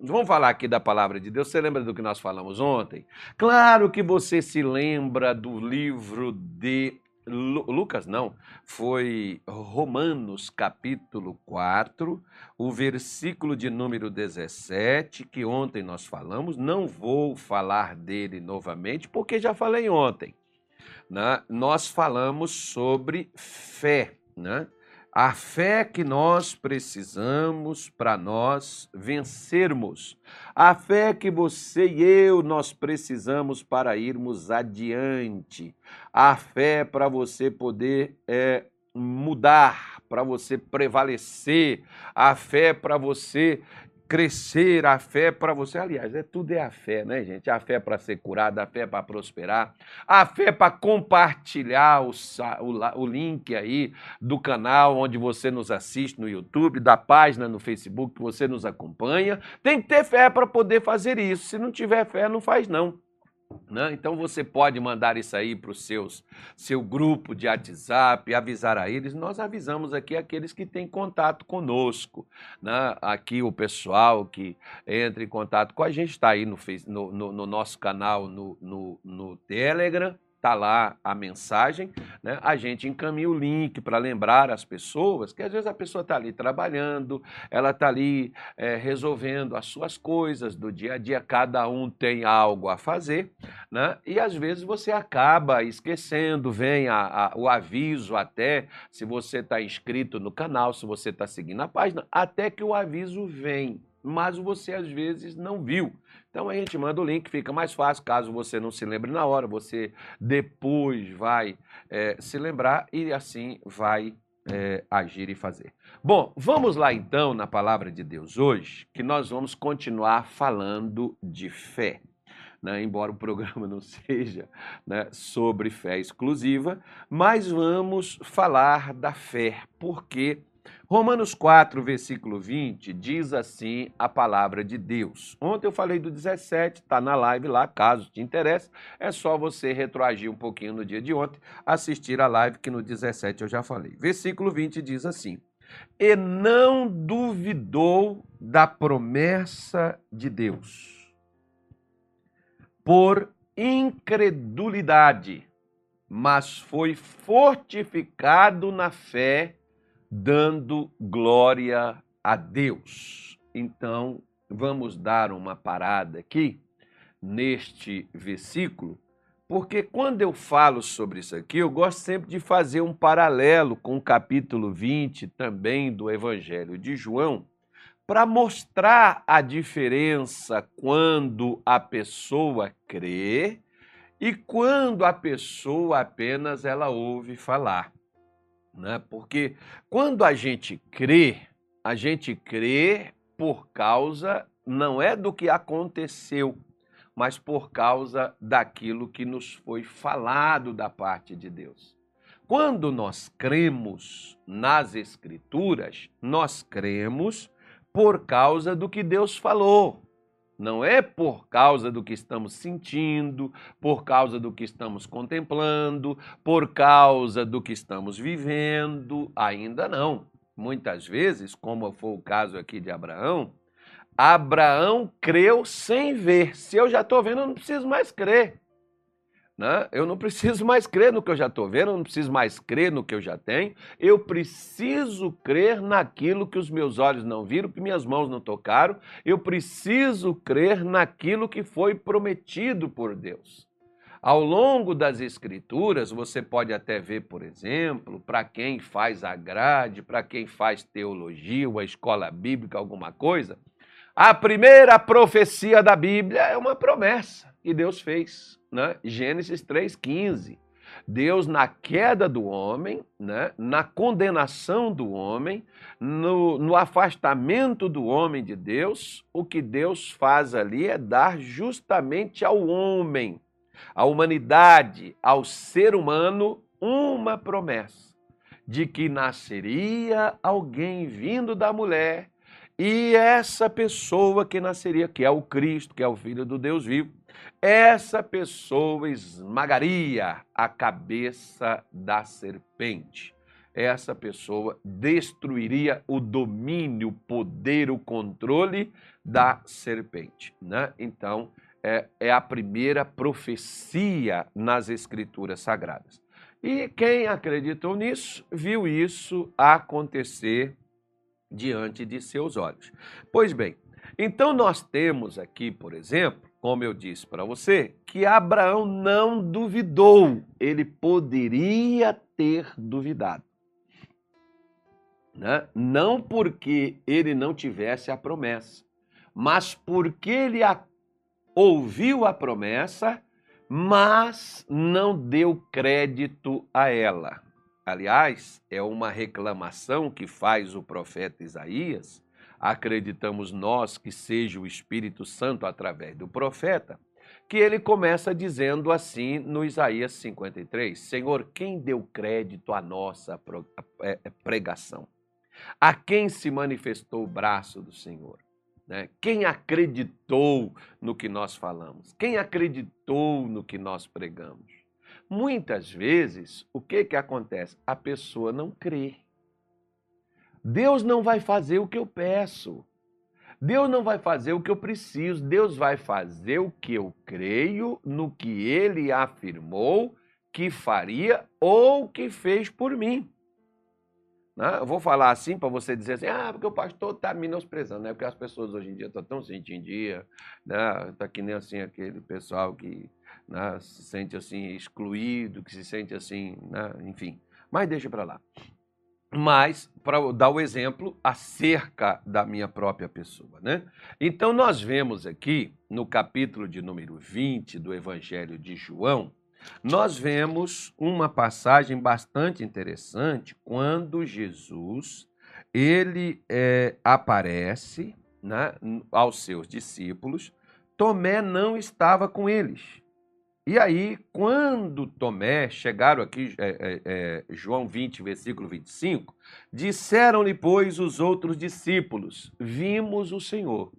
Vamos falar aqui da palavra de Deus. Você lembra do que nós falamos ontem? Claro que você se lembra do livro de Lucas não, foi Romanos capítulo 4, o versículo de número 17, que ontem nós falamos. Não vou falar dele novamente, porque já falei ontem. Né? Nós falamos sobre fé, né? A fé que nós precisamos para nós vencermos. A fé que você e eu nós precisamos para irmos adiante. A fé para você poder é, mudar, para você prevalecer. A fé para você crescer, a fé para você. Aliás, é tudo é a fé, né, gente? A fé para ser curada, a fé para prosperar, a fé para compartilhar o, o, o link aí do canal onde você nos assiste no YouTube, da página no Facebook que você nos acompanha. Tem que ter fé para poder fazer isso. Se não tiver fé, não faz não. Né? Então você pode mandar isso aí para o seu grupo de WhatsApp, avisar a eles. Nós avisamos aqui aqueles que têm contato conosco. Né? Aqui o pessoal que entra em contato com a gente está aí no, no, no, nosso canal no, no, no Telegram está lá a mensagem, né? a gente encaminha o link para lembrar as pessoas que às vezes a pessoa está ali trabalhando, ela está ali é, resolvendo as suas coisas do dia a dia, cada um tem algo a fazer, né? e às vezes você acaba esquecendo, vem a, a, o aviso até, se você está inscrito no canal, se você está seguindo a página, até que o aviso vem, mas você às vezes não viu. Então a gente manda o link, fica mais fácil, caso você não se lembre na hora, você depois vai é, se lembrar e assim vai é, agir e fazer. Bom, vamos lá então na palavra de Deus hoje, que nós vamos continuar falando de fé. Né? embora o programa não seja né, sobre fé exclusiva, mas vamos falar da fé, porque Romanos 4, versículo 20, diz assim a palavra de Deus. Ontem eu falei do 17, está na live lá, caso te interesse, é só você retroagir um pouquinho no dia de ontem, assistir a live que no 17 eu já falei. Versículo 20 diz assim: E não duvidou da promessa de Deus, por incredulidade, mas foi fortificado na fé dando glória a Deus. Então, vamos dar uma parada aqui neste versículo, porque quando eu falo sobre isso aqui, eu gosto sempre de fazer um paralelo com o capítulo 20 também do Evangelho de João, para mostrar a diferença quando a pessoa crê e quando a pessoa apenas ela ouve falar né? Porque quando a gente crê, a gente crê por causa não é do que aconteceu, mas por causa daquilo que nos foi falado da parte de Deus. Quando nós cremos nas Escrituras, nós cremos por causa do que Deus falou. Não é por causa do que estamos sentindo, por causa do que estamos contemplando, por causa do que estamos vivendo, ainda não. Muitas vezes, como foi o caso aqui de Abraão, Abraão creu sem ver. Se eu já estou vendo, eu não preciso mais crer. Né? Eu não preciso mais crer no que eu já estou vendo, eu não preciso mais crer no que eu já tenho. Eu preciso crer naquilo que os meus olhos não viram, que minhas mãos não tocaram. Eu preciso crer naquilo que foi prometido por Deus. Ao longo das Escrituras, você pode até ver, por exemplo, para quem faz a grade, para quem faz teologia, uma escola bíblica, alguma coisa, a primeira profecia da Bíblia é uma promessa que Deus fez né? Gênesis 3,15. Deus, na queda do homem, né? na condenação do homem, no, no afastamento do homem de Deus, o que Deus faz ali é dar justamente ao homem, à humanidade, ao ser humano, uma promessa de que nasceria alguém vindo da mulher e essa pessoa que nasceria, que é o Cristo, que é o Filho do Deus vivo, essa pessoa esmagaria a cabeça da serpente. essa pessoa destruiria o domínio, o poder, o controle da serpente. Né? Então, é, é a primeira profecia nas Escrituras Sagradas. E quem acreditou nisso, viu isso acontecer diante de seus olhos. Pois bem, então nós temos aqui, por exemplo, como eu disse para você, que Abraão não duvidou, ele poderia ter duvidado. Né? Não porque ele não tivesse a promessa, mas porque ele a... ouviu a promessa, mas não deu crédito a ela. Aliás, é uma reclamação que faz o profeta Isaías, acreditamos nós que seja o Espírito Santo através do profeta, que ele começa dizendo assim no Isaías 53: Senhor, quem deu crédito à nossa é, é, pregação? A quem se manifestou o braço do Senhor? Né? Quem acreditou no que nós falamos? Quem acreditou no que nós pregamos? Muitas vezes, o que, que acontece? A pessoa não crê. Deus não vai fazer o que eu peço. Deus não vai fazer o que eu preciso. Deus vai fazer o que eu creio no que ele afirmou que faria ou que fez por mim. Né? Eu vou falar assim para você dizer assim, ah, porque o pastor está menosprezando, né? Porque as pessoas hoje em dia estão tão sentindo dia, né? Está que nem assim aquele pessoal que né, se sente assim excluído, que se sente assim, né? enfim. Mas deixa para lá mas para dar o exemplo acerca da minha própria pessoa, né? Então nós vemos aqui no capítulo de número 20 do Evangelho de João, nós vemos uma passagem bastante interessante quando Jesus ele é, aparece né, aos seus discípulos. Tomé não estava com eles. E aí, quando Tomé, chegaram aqui, é, é, é, João 20, versículo 25, disseram-lhe, pois, os outros discípulos: Vimos o Senhor.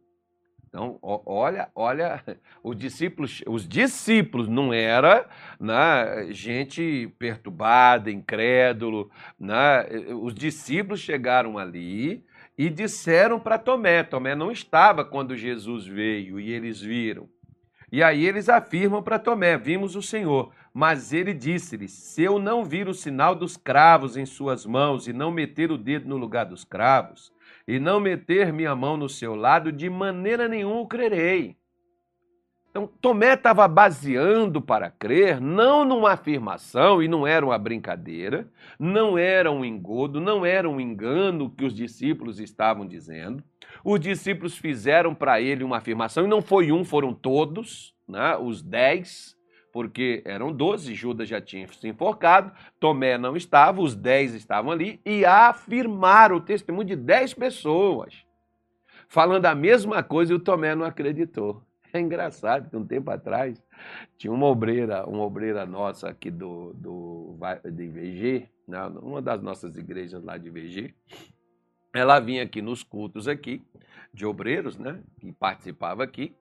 Então, olha, olha, os discípulos, os discípulos não era né, gente perturbada, incrédulo, né? os discípulos chegaram ali e disseram para Tomé, Tomé não estava quando Jesus veio e eles viram. E aí eles afirmam para Tomé: Vimos o Senhor. Mas ele disse-lhes: Se eu não vir o sinal dos cravos em suas mãos, e não meter o dedo no lugar dos cravos, e não meter minha mão no seu lado, de maneira nenhuma o crerei. Então, Tomé estava baseando para crer não numa afirmação, e não era uma brincadeira, não era um engodo, não era um engano que os discípulos estavam dizendo. Os discípulos fizeram para ele uma afirmação, e não foi um, foram todos, né, os dez, porque eram doze, Judas já tinha se enforcado, Tomé não estava, os dez estavam ali, e afirmaram o testemunho de dez pessoas, falando a mesma coisa, e o Tomé não acreditou. É engraçado que um tempo atrás tinha uma obreira, uma obreira nossa aqui do, do de VG, né, uma das nossas igrejas lá de VG. Ela vinha aqui nos cultos aqui de obreiros, né, que participava aqui,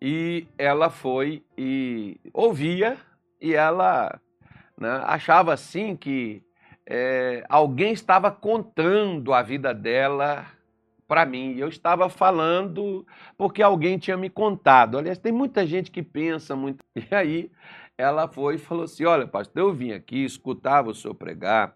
e ela foi e ouvia e ela né, achava assim que é, alguém estava contando a vida dela para mim. Eu estava falando porque alguém tinha me contado. Aliás, tem muita gente que pensa muito. E aí ela foi e falou assim: Olha, pastor, eu vim aqui, escutava o senhor pregar.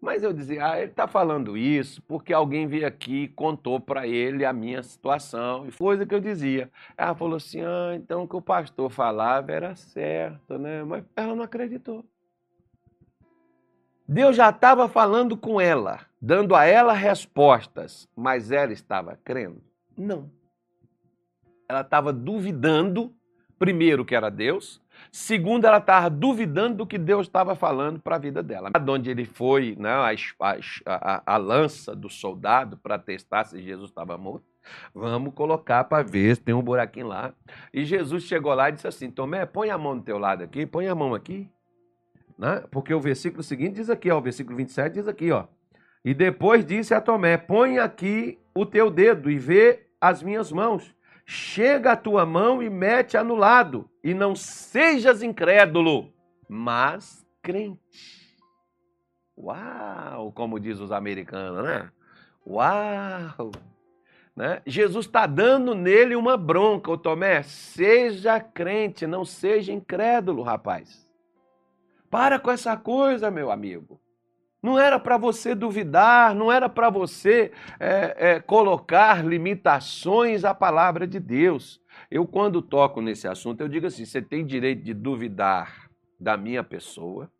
Mas eu dizia, ah, ele está falando isso porque alguém veio aqui e contou para ele a minha situação. E coisa que eu dizia. Ela falou assim, ah, então o que o pastor falava era certo, né? Mas ela não acreditou. Deus já estava falando com ela, dando a ela respostas, mas ela estava crendo? Não. Ela estava duvidando, primeiro, que era Deus, segundo, ela estava duvidando do que Deus estava falando para a vida dela. De onde ele foi, né, a, a, a lança do soldado para testar se Jesus estava morto. Vamos colocar para ver se tem um buraquinho lá. E Jesus chegou lá e disse assim: Tomé, põe a mão do teu lado aqui, põe a mão aqui. Né? Porque o versículo seguinte diz aqui, ó, o versículo 27 diz aqui, ó. E depois disse a Tomé: Põe aqui o teu dedo e vê as minhas mãos. Chega a tua mão e mete-a no lado, e não sejas incrédulo, mas crente. Uau! Como diz os americanos, né? Uau! Né? Jesus está dando nele uma bronca, o Tomé. Seja crente, não seja incrédulo, rapaz. Para com essa coisa, meu amigo. Não era para você duvidar, não era para você é, é, colocar limitações à palavra de Deus. Eu, quando toco nesse assunto, eu digo assim: você tem direito de duvidar da minha pessoa,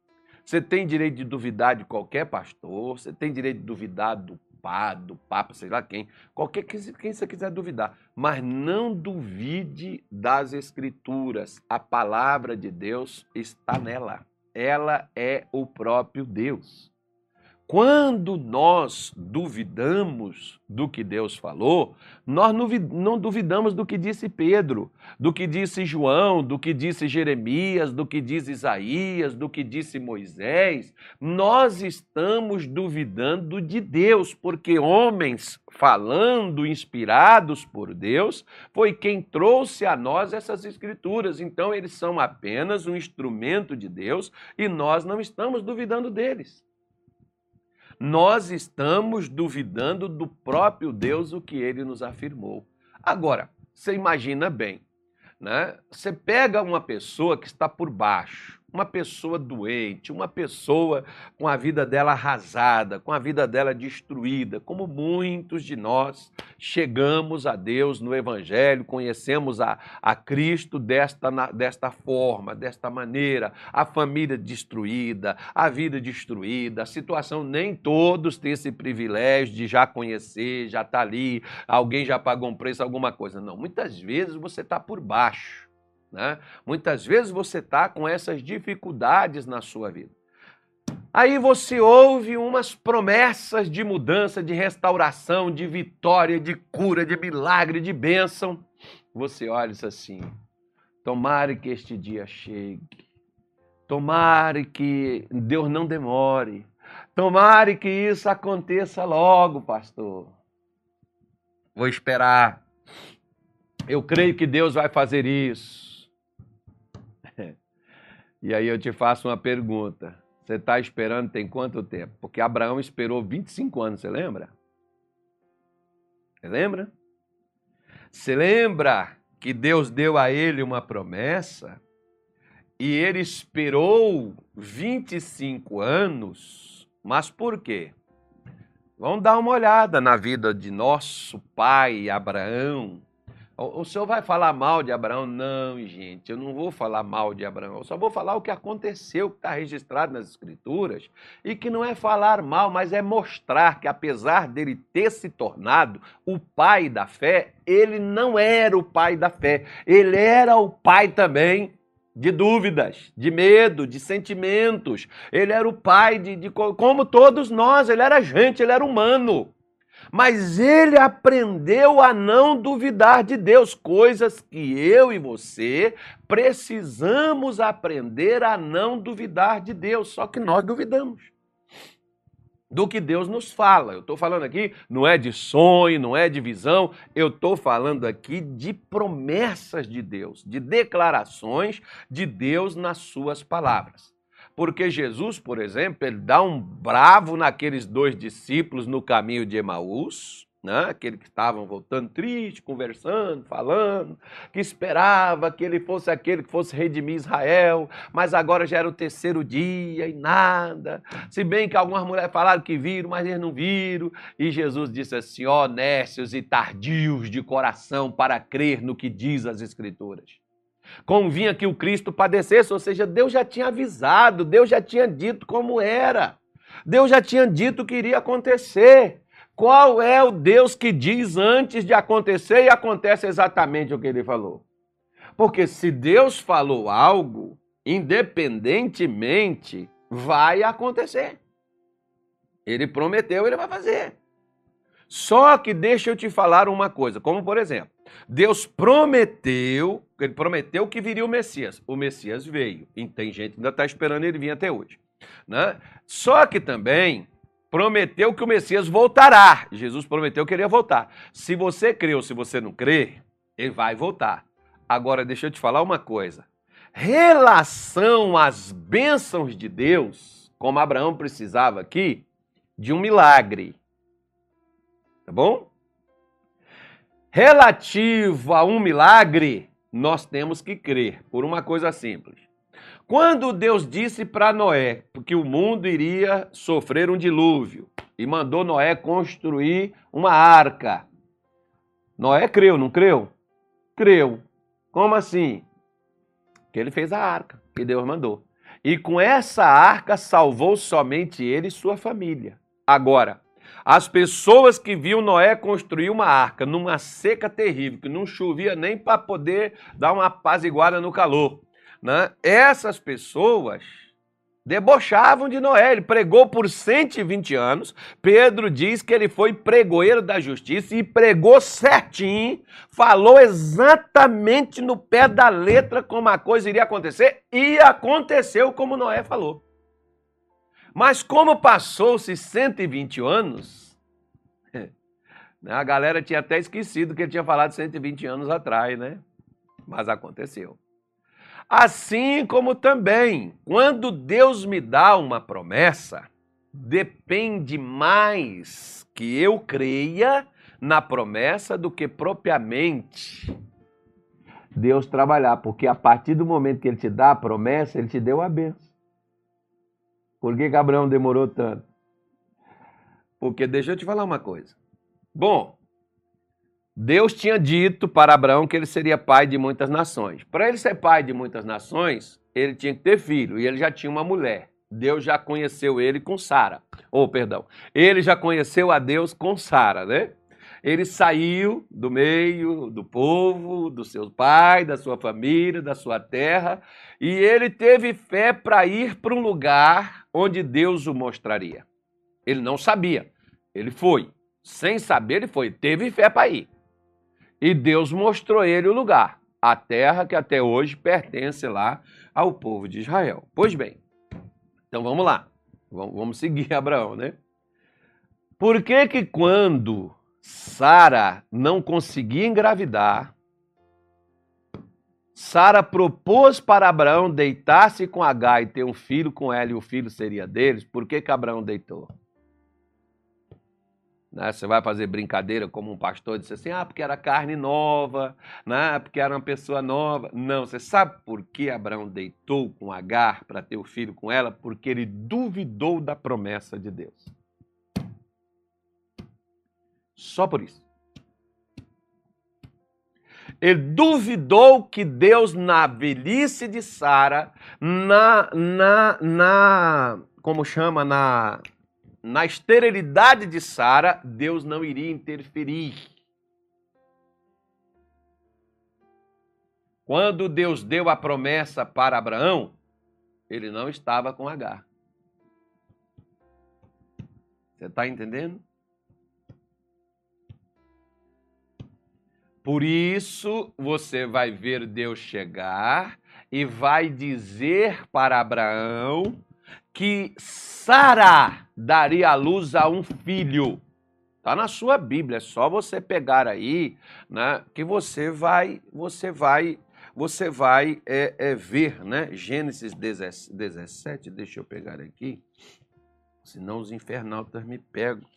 você tem direito de duvidar de qualquer pastor, você tem direito de duvidar do padre, do papa, sei lá quem, qualquer quem você quiser duvidar, mas não duvide das escrituras. A palavra de Deus está nela. Ela é o próprio Deus. Quando nós duvidamos do que Deus falou, nós não duvidamos do que disse Pedro, do que disse João, do que disse Jeremias, do que diz Isaías, do que disse Moisés. Nós estamos duvidando de Deus, porque homens falando inspirados por Deus foi quem trouxe a nós essas escrituras. Então, eles são apenas um instrumento de Deus e nós não estamos duvidando deles nós estamos duvidando do próprio Deus, o que ele nos afirmou. Agora, você imagina bem, né? Você pega uma pessoa que está por baixo, uma pessoa doente, uma pessoa com a vida dela arrasada, com a vida dela destruída, como muitos de nós chegamos a Deus no Evangelho, conhecemos a, a Cristo desta, desta forma, desta maneira, a família destruída, a vida destruída, a situação, nem todos têm esse privilégio de já conhecer, já está ali, alguém já pagou um preço, alguma coisa. Não, muitas vezes você está por baixo né? Muitas vezes você está com essas dificuldades na sua vida. Aí você ouve umas promessas de mudança, de restauração, de vitória, de cura, de milagre, de bênção. Você olha isso assim: tomare que este dia chegue, tomare que Deus não demore, tomare que isso aconteça logo, pastor. Vou esperar. Eu creio que Deus vai fazer isso. E aí eu te faço uma pergunta. Você está esperando tem quanto tempo? Porque Abraão esperou 25 anos, você lembra? Você lembra? Você lembra que Deus deu a ele uma promessa e ele esperou 25 anos? Mas por quê? Vamos dar uma olhada na vida de nosso pai Abraão. O, senhor vai falar mal de Abraão? Não, gente, eu não vou falar mal de Abraão. Eu só vou falar o que aconteceu, que está registrado nas Escrituras, e que não é falar mal, mas é mostrar que, apesar dele ter se tornado o pai da fé, ele não era o pai da fé. Ele era o pai também de dúvidas, de medo, de sentimentos. Ele era o pai de, de como todos nós, ele era gente, ele era humano mas ele aprendeu a não duvidar de Deus, coisas que eu e você precisamos aprender a não duvidar de Deus, só que nós duvidamos do que Deus nos fala. Eu estou falando aqui não é de sonho, não é de visão, eu estou falando aqui de promessas de Deus, de declarações de Deus nas suas palavras. Porque Jesus, por exemplo, ele dá um bravo naqueles dois discípulos no caminho de Emaús, né? aquele que estavam voltando triste, conversando, falando, que esperava que ele fosse aquele que fosse redimir Israel, mas agora já era o terceiro dia e nada. Se bem que algumas mulheres falaram que viram, mas eles não viram. E Jesus disse assim: ó, nécios e tardios de coração para crer no que diz as Escrituras convinha que o Cristo padecesse, ou seja, Deus já tinha avisado, Deus já tinha dito como era, Deus já tinha dito que iria acontecer. Qual é o Deus que diz antes de acontecer e acontece exatamente o que ele falou? Porque se Deus falou algo, independentemente, vai acontecer. Ele prometeu, ele vai fazer. Só que deixa eu te falar uma coisa, como por exemplo, Deus prometeu, ele prometeu que viria o Messias. O Messias veio. E tem gente que ainda está esperando ele vir até hoje. Né? Só que também prometeu que o Messias voltará. Jesus prometeu que ele ia voltar. Se você crê ou se você não crê, ele vai voltar. Agora, deixa eu te falar uma coisa. Relação às bênçãos de Deus, como Abraão precisava aqui de um milagre. Tá bom? Relativo a um milagre, nós temos que crer por uma coisa simples. Quando Deus disse para Noé que o mundo iria sofrer um dilúvio e mandou Noé construir uma arca, Noé creu, não creu? Creu. Como assim? Que ele fez a arca que Deus mandou. E com essa arca salvou somente ele e sua família. Agora, as pessoas que viam Noé construir uma arca numa seca terrível, que não chovia nem para poder dar uma apaziguada no calor, né? essas pessoas debochavam de Noé. Ele pregou por 120 anos. Pedro diz que ele foi pregoeiro da justiça e pregou certinho, falou exatamente no pé da letra como a coisa iria acontecer e aconteceu como Noé falou. Mas como passou-se 120 anos, né, a galera tinha até esquecido que ele tinha falado 120 anos atrás, né? Mas aconteceu. Assim como também, quando Deus me dá uma promessa, depende mais que eu creia na promessa do que propriamente Deus trabalhar, porque a partir do momento que ele te dá a promessa, ele te deu a benção. Por que, que Abraão demorou tanto? Porque deixa eu te falar uma coisa. Bom, Deus tinha dito para Abraão que ele seria pai de muitas nações. Para ele ser pai de muitas nações, ele tinha que ter filho e ele já tinha uma mulher. Deus já conheceu ele com Sara. Ou, oh, perdão, ele já conheceu a Deus com Sara, né? Ele saiu do meio do povo, do seu pai, da sua família, da sua terra, e ele teve fé para ir para um lugar onde Deus o mostraria. Ele não sabia, ele foi. Sem saber, ele foi. Teve fé para ir. E Deus mostrou ele o lugar, a terra que até hoje pertence lá ao povo de Israel. Pois bem, então vamos lá. Vamos seguir Abraão, né? Por que que quando Sara não conseguia engravidar, Sara propôs para Abraão deitar-se com Agar e ter um filho com ela e o filho seria deles? Por que que Abraão deitou? Né? Você vai fazer brincadeira como um pastor disse assim, ah, porque era carne nova, né? porque era uma pessoa nova. Não, você sabe por que Abraão deitou com Agar para ter o filho com ela? Porque ele duvidou da promessa de Deus. Só por isso. Ele duvidou que Deus, na velhice de Sara, na, na, na, como chama, na na esterilidade de Sara, Deus não iria interferir. Quando Deus deu a promessa para Abraão, ele não estava com Agar. Você está entendendo? Por isso, você vai ver Deus chegar e vai dizer para Abraão que Sara daria a luz a um filho. Está na sua Bíblia, é só você pegar aí, né, que você vai, você vai, você vai é, é, ver, né? Gênesis 17, deixa eu pegar aqui, senão os infernautas me pegam.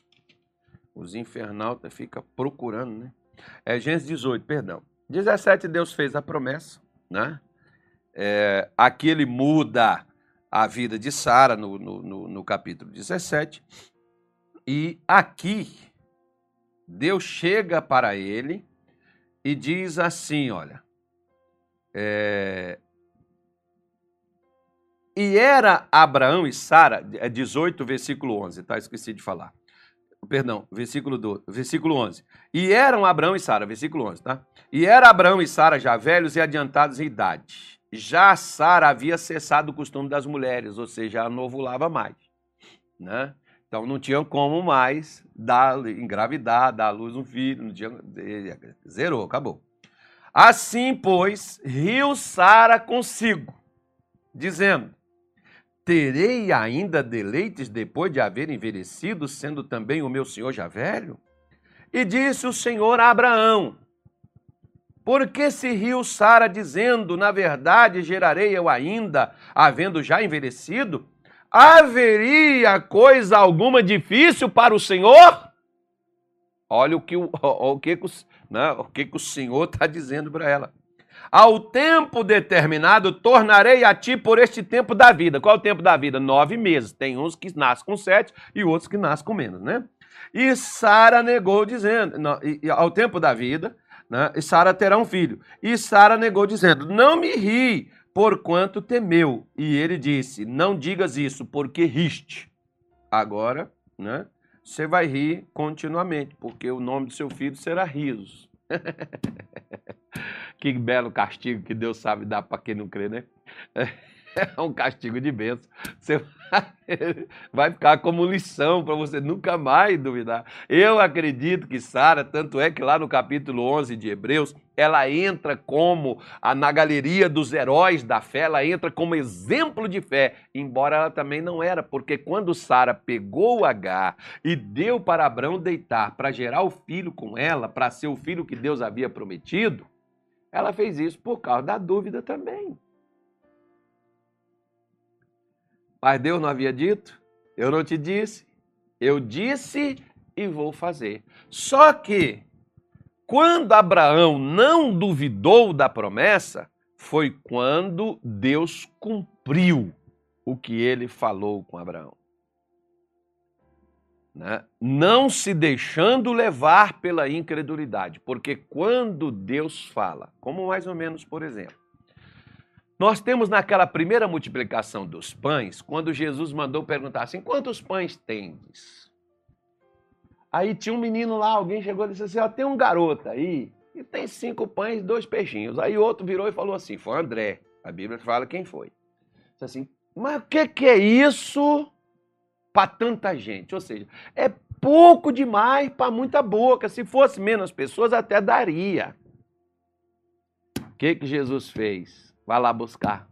Os infernautas ficam procurando, né? É Gênesis 18, perdão. 17, Deus fez a promessa, né? É, aqui ele muda a vida de Sara no, no, no, capítulo 17. E aqui, Deus chega para ele e diz assim: olha. É, e era Abraão e Sara, é 18, versículo 11, tá? Esqueci de falar. Perdão, versículo, 12, versículo 11. E eram Abraão e Sara, versículo 11, tá? E era Abraão e Sara já velhos e adiantados em idade já Sara havia cessado o costume das mulheres, ou seja, não ovulava mais. Né? Então não tinha como mais dar, engravidar, dar à luz um filho, não tinha, zerou, acabou. Assim, pois, riu Sara consigo, dizendo: Terei ainda deleites depois de haver envelhecido, sendo também o meu senhor já velho? E disse o Senhor a Abraão: por que se riu Sara dizendo, na verdade gerarei eu ainda, havendo já envelhecido? haveria coisa alguma difícil para o Senhor? Olha o que o, o, que, o, né, o, que o Senhor está dizendo para ela. Ao tempo determinado, tornarei a ti por este tempo da vida. Qual é o tempo da vida? Nove meses. Tem uns que nascem com sete e outros que nascem com menos, né? E Sara negou, dizendo, não, e, e, ao tempo da vida, né, e Sara terá um filho. E Sara negou, dizendo: Não me ri, porquanto temeu. E ele disse: Não digas isso, porque riste. Agora, né? Você vai rir continuamente, porque o nome do seu filho será Risos. que belo castigo que Deus sabe dar para quem não crê, né? É um castigo de bênção. Você vai ficar como lição para você nunca mais duvidar. Eu acredito que Sara, tanto é que lá no capítulo 11 de Hebreus, ela entra como a, na galeria dos heróis da fé, ela entra como exemplo de fé, embora ela também não era, porque quando Sara pegou H e deu para Abraão deitar para gerar o filho com ela, para ser o filho que Deus havia prometido, ela fez isso por causa da dúvida também. Mas Deus não havia dito? Eu não te disse? Eu disse e vou fazer. Só que, quando Abraão não duvidou da promessa, foi quando Deus cumpriu o que ele falou com Abraão. Né? Não se deixando levar pela incredulidade, porque quando Deus fala, como mais ou menos, por exemplo, nós temos naquela primeira multiplicação dos pães, quando Jesus mandou perguntar assim: quantos pães tendes? Aí tinha um menino lá, alguém chegou e disse assim: ó, tem um garoto aí e tem cinco pães e dois peixinhos. Aí outro virou e falou assim: foi André. A Bíblia fala quem foi. Disse assim: mas o que, que é isso para tanta gente? Ou seja, é pouco demais para muita boca. Se fosse menos pessoas, até daria. O que, que Jesus fez? Vai lá buscar.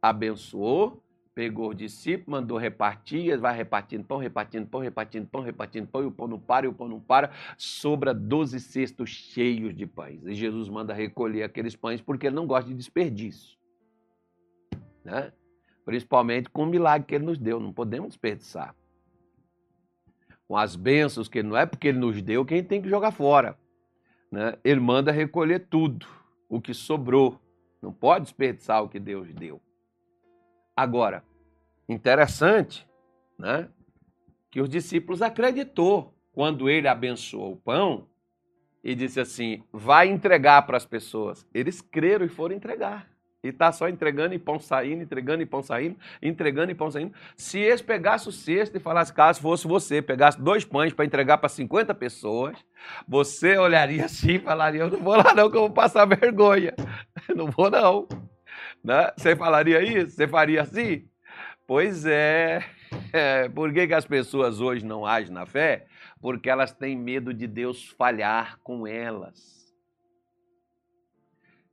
Abençoou, pegou o discípulo, mandou repartir, vai repartindo pão, repartindo pão, repartindo pão, repartindo pão, e o pão não para, e o pão não para, sobra 12 cestos cheios de pães. E Jesus manda recolher aqueles pães porque ele não gosta de desperdício. Né? Principalmente com o milagre que ele nos deu, não podemos desperdiçar. Com as bênçãos que não é porque ele nos deu, quem tem que jogar fora. Né? Ele manda recolher tudo, o que sobrou. Não pode desperdiçar o que Deus deu. Agora, interessante, né? Que os discípulos acreditou quando ele abençoou o pão e disse assim: vai entregar para as pessoas. Eles creram e foram entregar. E está só entregando e pão saindo, entregando e pão saindo, entregando e pão saindo. Se eles pegassem o cesto e falassem, caso fosse você, pegasse dois pães para entregar para 50 pessoas, você olharia assim e falaria, eu não vou lá não, que eu vou passar vergonha. Não vou não. Né? Você falaria isso? Você faria assim? Pois é. é. Por que, que as pessoas hoje não agem na fé? Porque elas têm medo de Deus falhar com elas.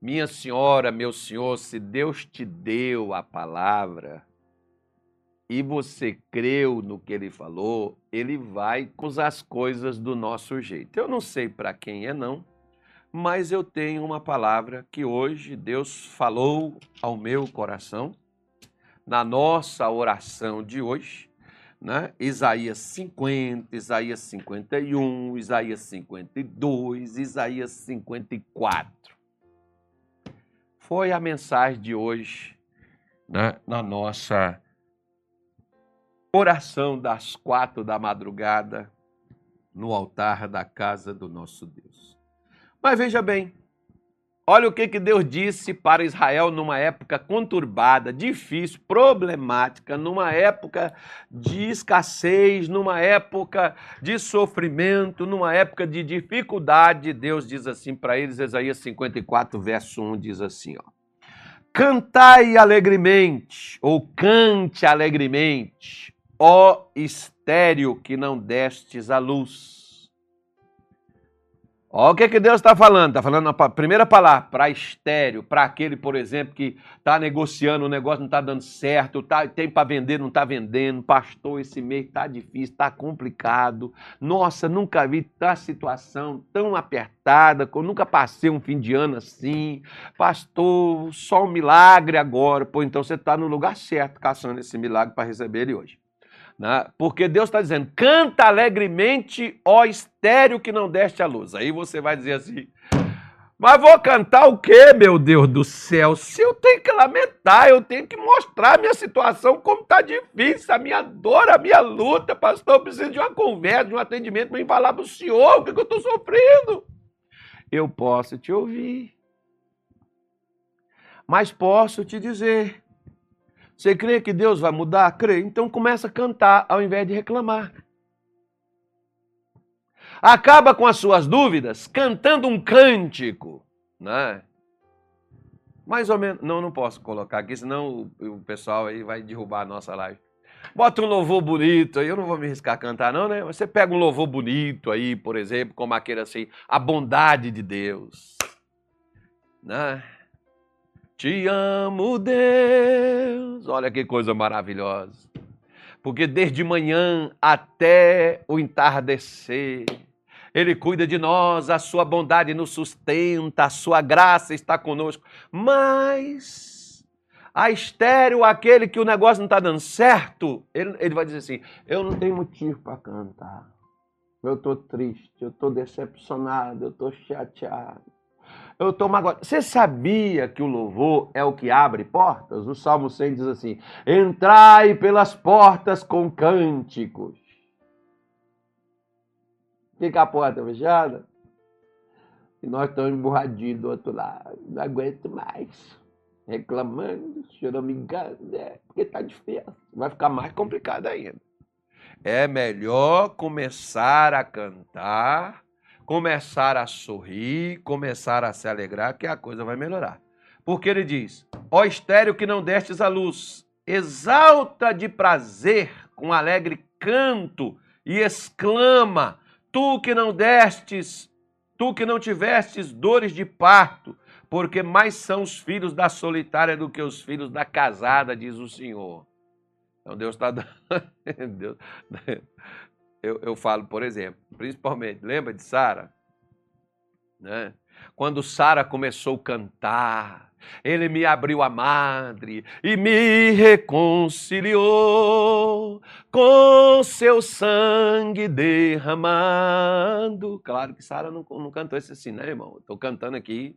Minha senhora, meu senhor, se Deus te deu a palavra e você creu no que ele falou, ele vai usar as coisas do nosso jeito. Eu não sei para quem é não, mas eu tenho uma palavra que hoje Deus falou ao meu coração na nossa oração de hoje, né? Isaías 50, Isaías 51, Isaías 52, Isaías 54 foi a mensagem de hoje né, na nossa oração das quatro da madrugada no altar da casa do nosso Deus. Mas veja bem, Olha o que, que Deus disse para Israel numa época conturbada, difícil, problemática, numa época de escassez, numa época de sofrimento, numa época de dificuldade. Deus diz assim para eles, Isaías 54, verso 1 diz assim: ó, Cantai alegremente, ou cante alegremente, ó estéreo que não destes a luz Olha o que, que Deus está falando. Está falando a primeira palavra, para estéreo, para aquele, por exemplo, que está negociando, o negócio não está dando certo, tá, tem para vender, não está vendendo. Pastor, esse mês está difícil, está complicado. Nossa, nunca vi tá situação tão apertada, nunca passei um fim de ano assim. Pastor, só um milagre agora. Pô, então você está no lugar certo caçando esse milagre para receber ele hoje. Né? Porque Deus está dizendo: canta alegremente, ó estéreo que não deste a luz. Aí você vai dizer assim: mas vou cantar o quê, meu Deus do céu? Se eu tenho que lamentar, eu tenho que mostrar a minha situação, como está difícil, a minha dor, a minha luta, pastor. Eu preciso de uma conversa, de um atendimento para me falar para o senhor o que, que eu estou sofrendo. Eu posso te ouvir, mas posso te dizer você crê que Deus vai mudar? Crê. Então começa a cantar ao invés de reclamar. Acaba com as suas dúvidas cantando um cântico, né? Mais ou menos. Não, não posso colocar aqui, senão o, o pessoal aí vai derrubar a nossa live. Bota um louvor bonito aí, eu não vou me arriscar a cantar, não, né? Você pega um louvor bonito aí, por exemplo, como aquele assim, a bondade de Deus. Né? Te amo, Deus. Olha que coisa maravilhosa. Porque desde manhã até o entardecer, Ele cuida de nós, a sua bondade nos sustenta, a sua graça está conosco. Mas a estéreo, aquele que o negócio não está dando certo, ele, ele vai dizer assim: Eu não tenho motivo para cantar. Eu estou triste, eu estou decepcionado, eu estou chateado. Eu estou magoado. Você sabia que o louvor é o que abre portas? O Salmo 100 diz assim: Entrai pelas portas com cânticos. Fica a porta fechada. E nós estamos emburradinhos do outro lado. Não aguento mais. Reclamando, choramingando, né? porque está difícil. Vai ficar mais complicado ainda. É melhor começar a cantar começar a sorrir, começar a se alegrar, que a coisa vai melhorar. Porque ele diz: Ó estéreo que não destes a luz, exalta de prazer com alegre canto e exclama: Tu que não destes, tu que não tivestes dores de parto, porque mais são os filhos da solitária do que os filhos da casada, diz o Senhor. Então Deus está dando. Deus, eu, eu falo, por exemplo, principalmente, lembra de Sara? Né? Quando Sara começou a cantar, ele me abriu a madre e me reconciliou com seu sangue derramado. Claro que Sara não, não cantou esse assim, né, irmão? Estou cantando aqui.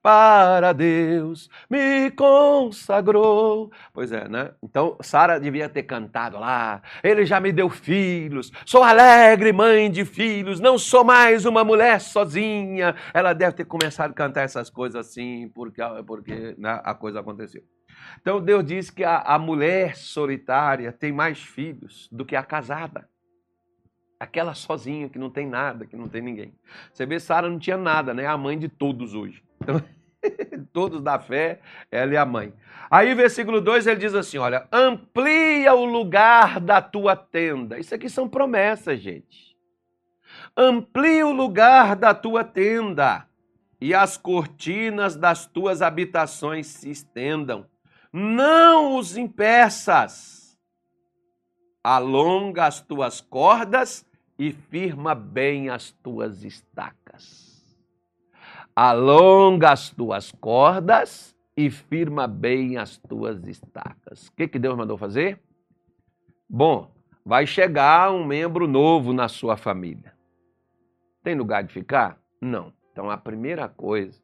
Para Deus me consagrou. Pois é, né? Então, Sara devia ter cantado lá. Ele já me deu filhos. Sou alegre mãe de filhos. Não sou mais uma mulher sozinha. Ela deve ter começado a cantar essas coisas assim, porque, porque porque né, a coisa aconteceu. Então Deus diz que a, a mulher solitária tem mais filhos do que a casada. Aquela sozinha que não tem nada, que não tem ninguém. Você vê, Sara não tinha nada, né? É a mãe de todos hoje. Então, todos da fé, ela é a mãe. Aí, versículo 2, ele diz assim: Olha, amplia o lugar da tua tenda. Isso aqui são promessas, gente. Amplia o lugar da tua tenda e as cortinas das tuas habitações se estendam. Não os impeças. Alonga as tuas cordas e firma bem as tuas estacas. Alonga as tuas cordas e firma bem as tuas estacas. O que, que Deus mandou fazer? Bom, vai chegar um membro novo na sua família. Tem lugar de ficar? Não. Então, a primeira coisa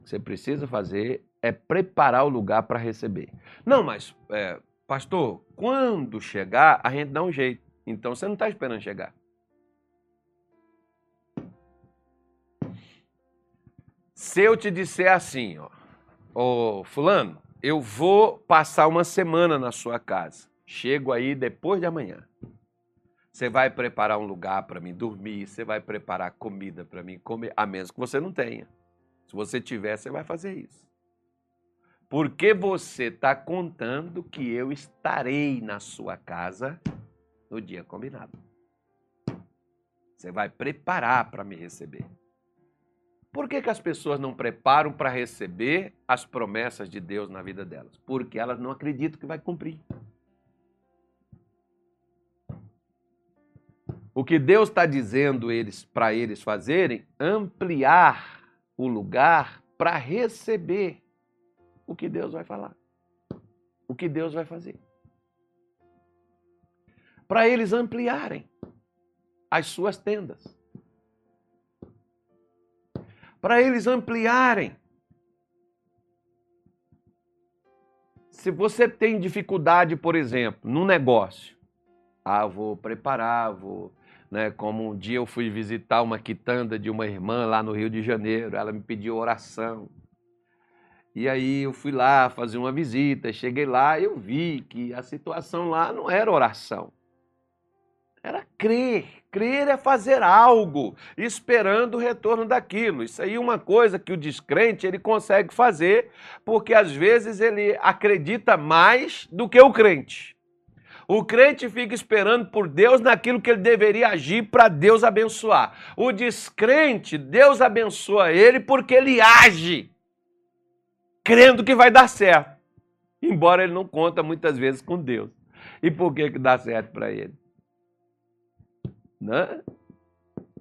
que você precisa fazer é preparar o lugar para receber. Não, mas, é, pastor, quando chegar, a gente dá um jeito. Então, você não está esperando chegar. Se eu te disser assim, ó, ô fulano, eu vou passar uma semana na sua casa. Chego aí depois de amanhã. Você vai preparar um lugar para mim dormir, você vai preparar comida para mim comer, a menos que você não tenha. Se você tiver, você vai fazer isso. Porque você está contando que eu estarei na sua casa no dia combinado. Você vai preparar para me receber. Por que, que as pessoas não preparam para receber as promessas de Deus na vida delas? Porque elas não acreditam que vai cumprir. O que Deus está dizendo eles para eles fazerem, ampliar o lugar para receber o que Deus vai falar, o que Deus vai fazer. Para eles ampliarem as suas tendas para eles ampliarem. Se você tem dificuldade, por exemplo, no negócio, ah, vou preparar, vou, né, como um dia eu fui visitar uma quitanda de uma irmã lá no Rio de Janeiro, ela me pediu oração. E aí eu fui lá fazer uma visita, cheguei lá eu vi que a situação lá não era oração. Era crer. Crer é fazer algo, esperando o retorno daquilo. Isso aí é uma coisa que o descrente ele consegue fazer, porque às vezes ele acredita mais do que o crente. O crente fica esperando por Deus naquilo que ele deveria agir para Deus abençoar. O descrente, Deus abençoa ele porque ele age, crendo que vai dar certo. Embora ele não conta muitas vezes com Deus. E por que, que dá certo para ele? Né?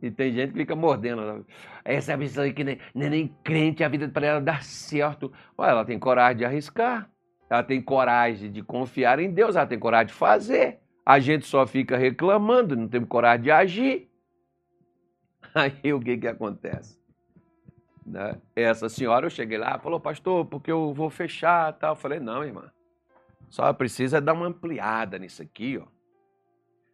E tem gente que fica mordendo. Essa é pessoa aí que nem, nem, nem crente, a vida para ela dar certo. Olha, ela tem coragem de arriscar. Ela tem coragem de confiar em Deus. Ela tem coragem de fazer. A gente só fica reclamando, não tem coragem de agir. Aí o que, que acontece? Né? Essa senhora, eu cheguei lá, falou, pastor, porque eu vou fechar tal. Eu falei, não, irmã. Só precisa dar uma ampliada nisso aqui, ó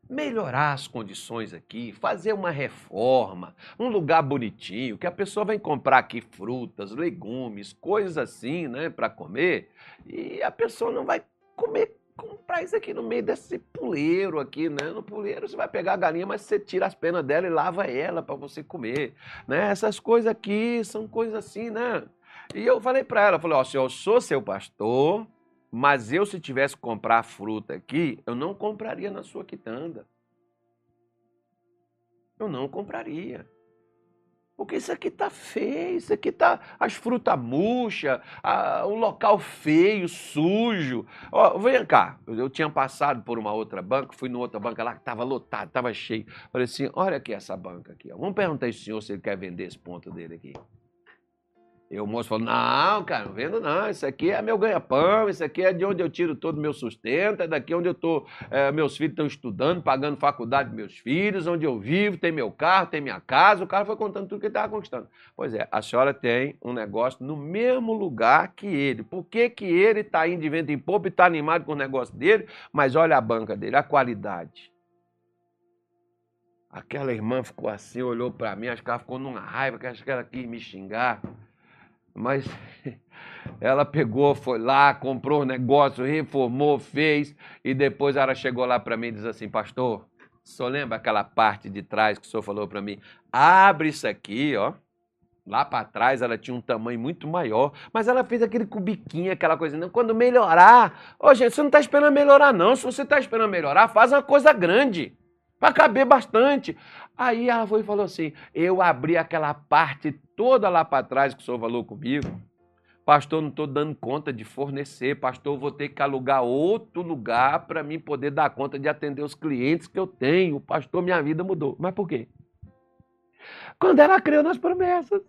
melhorar as condições aqui, fazer uma reforma, um lugar bonitinho, que a pessoa vai comprar aqui frutas, legumes, coisas assim, né, para comer, e a pessoa não vai comer comprar isso aqui no meio desse puleiro aqui, né? No puleiro você vai pegar a galinha, mas você tira as penas dela e lava ela para você comer, né? Essas coisas aqui são coisas assim, né? E eu falei para ela, falei, ó, se eu sou seu pastor, mas eu, se tivesse que comprar fruta aqui, eu não compraria na sua quitanda. Eu não compraria. Porque isso aqui tá feio, isso aqui tá as frutas murchas, o local feio, sujo. Ó, vem cá, eu tinha passado por uma outra banca, fui numa outra banca lá que estava lotado, estava cheio. Falei assim, olha aqui essa banca aqui. Ó. Vamos perguntar ao senhor se ele quer vender esse ponto dele aqui. E o moço falou: Não, cara, não vendo não. Isso aqui é meu ganha-pão, isso aqui é de onde eu tiro todo o meu sustento, é daqui onde eu tô. É, meus filhos estão estudando, pagando faculdade dos meus filhos, onde eu vivo, tem meu carro, tem minha casa. O cara foi contando tudo que ele estava conquistando. Pois é, a senhora tem um negócio no mesmo lugar que ele. Por que, que ele está indo de vento em pouco e está animado com o negócio dele? Mas olha a banca dele, a qualidade. Aquela irmã ficou assim, olhou para mim, acho que ela ficou numa raiva, acho que ela quis me xingar. Mas ela pegou, foi lá, comprou um negócio, reformou, fez, e depois ela chegou lá para mim e disse assim: Pastor, senhor lembra aquela parte de trás que o senhor falou para mim? Abre isso aqui, ó. Lá para trás ela tinha um tamanho muito maior, mas ela fez aquele cubiquinho, aquela coisa. Não, quando melhorar, ô gente, você não está esperando melhorar, não. Se você está esperando melhorar, faz uma coisa grande, para caber bastante. Aí ela foi e falou assim: eu abri aquela parte toda lá para trás que o senhor falou comigo. Pastor, não estou dando conta de fornecer. Pastor, vou ter que alugar outro lugar para mim poder dar conta de atender os clientes que eu tenho. Pastor, minha vida mudou. Mas por quê? Quando ela creu nas promessas.